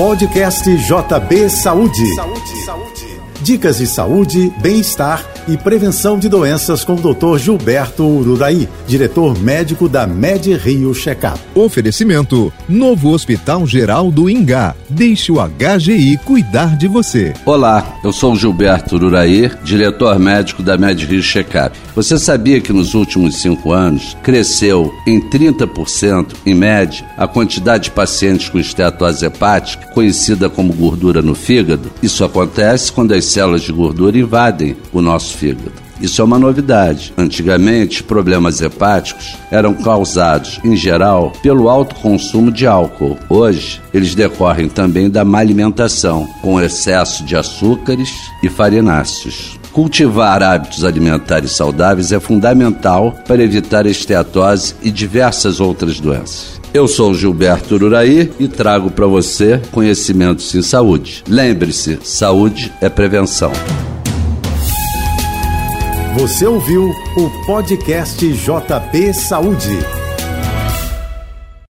Podcast JB Saúde. Saúde, saúde. Dicas de saúde, bem-estar e prevenção de doenças com o Dr. Gilberto Ururaí, diretor médico da Med Rio Checkup. Oferecimento: Novo Hospital Geral do Ingá. Deixe o HGI cuidar de você. Olá, eu sou o Gilberto Ururaí, diretor médico da Med Rio Checkup. Você sabia que nos últimos cinco anos cresceu em 30%, em média, a quantidade de pacientes com esteatose hepática, conhecida como gordura no fígado? Isso acontece quando as células de gordura invadem o nosso fígado. Isso é uma novidade. Antigamente, problemas hepáticos eram causados, em geral, pelo alto consumo de álcool. Hoje, eles decorrem também da má alimentação, com excesso de açúcares e farináceos. Cultivar hábitos alimentares saudáveis é fundamental para evitar esteatose e diversas outras doenças. Eu sou Gilberto Ururaí e trago para você conhecimentos em saúde. Lembre-se, saúde é prevenção. Você ouviu o podcast JP Saúde.